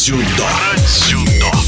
дзюдо. дзюдо.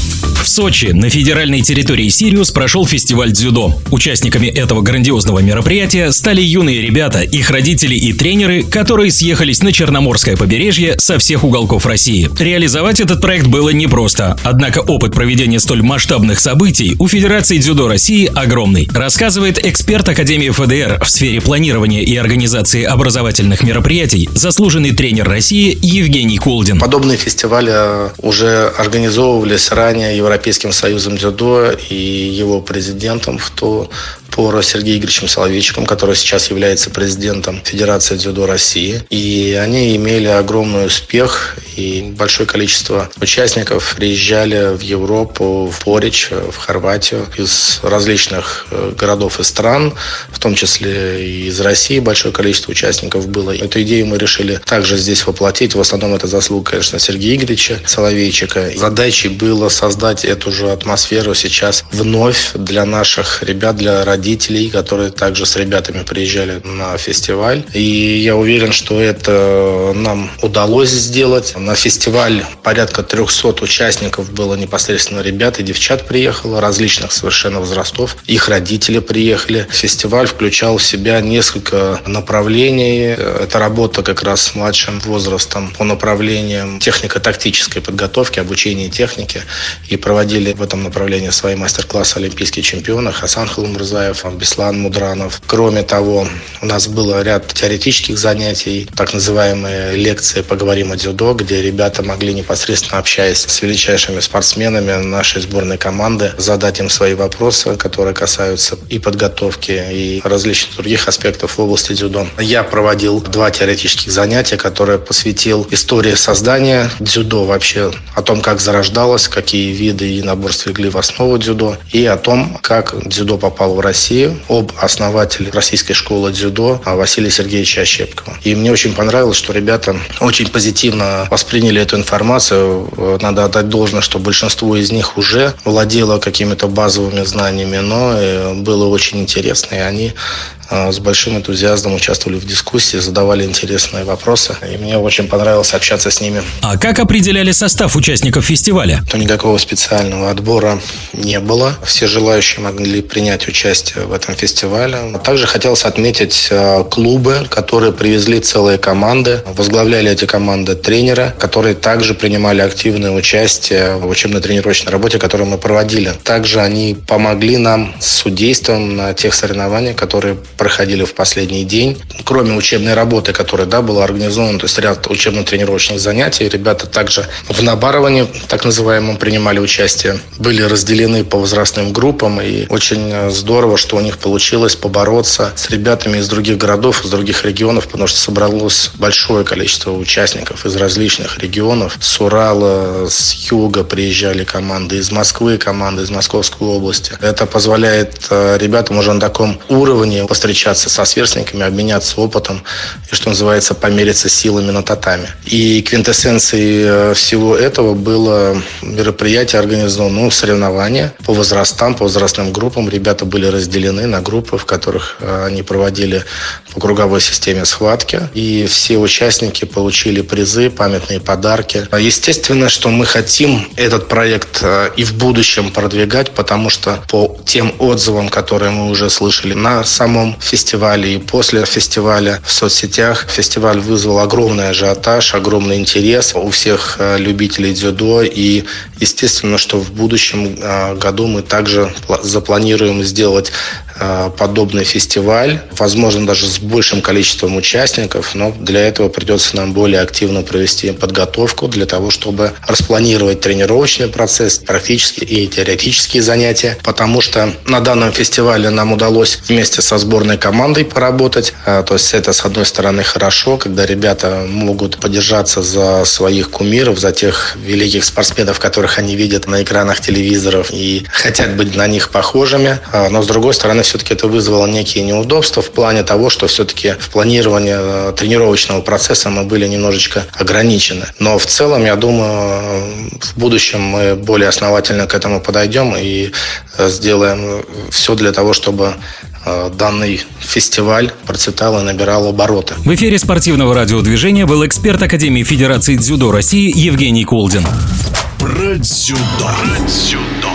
В Сочи на федеральной территории Сириус прошел фестиваль дзюдо. Участниками этого грандиозного мероприятия стали юные ребята, их родители и тренеры, которые съехались на Черноморское побережье со всех уголков России. Реализовать этот проект было непросто, однако опыт проведения столь масштабных событий у Федерации дзюдо России огромный, рассказывает эксперт Академии ФДР в сфере планирования и организации образовательных мероприятий, заслуженный тренер России Евгений Кулдин. Подобные фестивали уже организовывались ранее Европейским Европейским союзом дзюдо и его президентом в то пору Сергеем Игоревичем Соловейчиком, который сейчас является президентом Федерации дзюдо России. И они имели огромный успех, и большое количество участников приезжали в Европу, в Порич, в Хорватию из различных э, городов и стран, в том числе и из России большое количество участников было. Эту идею мы решили также здесь воплотить. В основном это заслуга, конечно, Сергея Игоревича Соловейчика. Задачей было создать эту же атмосферу сейчас вновь для наших ребят, для родителей родителей, которые также с ребятами приезжали на фестиваль. И я уверен, что это нам удалось сделать. На фестиваль порядка 300 участников было непосредственно ребят и девчат приехало, различных совершенно возрастов. Их родители приехали. Фестиваль включал в себя несколько направлений. Это работа как раз с младшим возрастом по направлениям технико-тактической подготовки, обучения техники. И проводили в этом направлении свои мастер-классы олимпийские чемпионы Хасан Халумрзаев, Мамаев, Беслан Мудранов. Кроме того, у нас был ряд теоретических занятий, так называемые лекции «Поговорим о дзюдо», где ребята могли непосредственно общаясь с величайшими спортсменами нашей сборной команды, задать им свои вопросы, которые касаются и подготовки, и различных других аспектов в области дзюдо. Я проводил два теоретических занятия, которые посвятил истории создания дзюдо вообще, о том, как зарождалось, какие виды и наборств легли в основу дзюдо, и о том, как дзюдо попало в Россию России об основателе российской школы дзюдо Василия Сергеевича Ощепкова. И мне очень понравилось, что ребята очень позитивно восприняли эту информацию. Надо отдать должное, что большинство из них уже владело какими-то базовыми знаниями, но э, было очень интересно. И они а, с большим энтузиазмом участвовали в дискуссии, задавали интересные вопросы. И мне очень понравилось общаться с ними. А как определяли состав участников фестиваля? То никакого специального отбора не было. Все желающие могли принять участие в этом фестивале. Также хотелось отметить а, клубы, которые привезли целые команды. Возглавляли эти команды тренеры, которые также принимали активное участие в учебно-тренировочной работе, которую мы проводили. Также они помогли нам с судейством на тех соревнованиях, которые проходили в последний день. Кроме учебной работы, которая да, была организована, то есть ряд учебно-тренировочных занятий, ребята также в набаровании, так называемом, принимали участие. Были разделены по возрастным группам, и очень здорово, что у них получилось побороться с ребятами из других городов, из других регионов, потому что собралось большое количество участников из различных регионов. С Урала, с юга приезжали команды, из Москвы команды, из Московской области. Это позволяет э, ребятам уже на таком уровне встречаться со сверстниками, обменяться опытом и, что называется, помериться силами на татами. И квинтэссенцией э, всего этого было мероприятие организовано, ну, соревнования по возрастам, по возрастным группам. Ребята были разделены на группы, в которых э, они проводили по круговой системе схватки. И все участники получили призы, памятные подарки. Естественно, что мы хотим этот проект э, и в будущем продвигать, потому что по тем отзывам, которые мы уже слышали на самом фестивале и после фестиваля в соцсетях. Фестиваль вызвал огромный ажиотаж, огромный интерес у всех э, любителей дзюдо. И естественно, что в будущем э, году мы также запланируем сделать подобный фестиваль, возможно, даже с большим количеством участников, но для этого придется нам более активно провести подготовку для того, чтобы распланировать тренировочный процесс, практические и теоретические занятия, потому что на данном фестивале нам удалось вместе со сборной командой поработать, э, то есть это, с одной стороны, хорошо, когда ребята могут подержаться за своих кумиров, за тех великих спортсменов, которых они видят на экранах телевизоров и хотят быть на них похожими, э, но, с другой стороны, все-таки это вызвало некие неудобства в плане того, что все-таки в планировании э, тренировочного процесса мы были немножечко ограничены. Но в целом, я думаю, в будущем мы более основательно к этому подойдем и э, сделаем все для того, чтобы э, данный фестиваль процветал и набирал обороты. В эфире спортивного радиодвижения был эксперт Академии Федерации дзюдо России Евгений Колдин. Про дзюдо. Про дзюдо.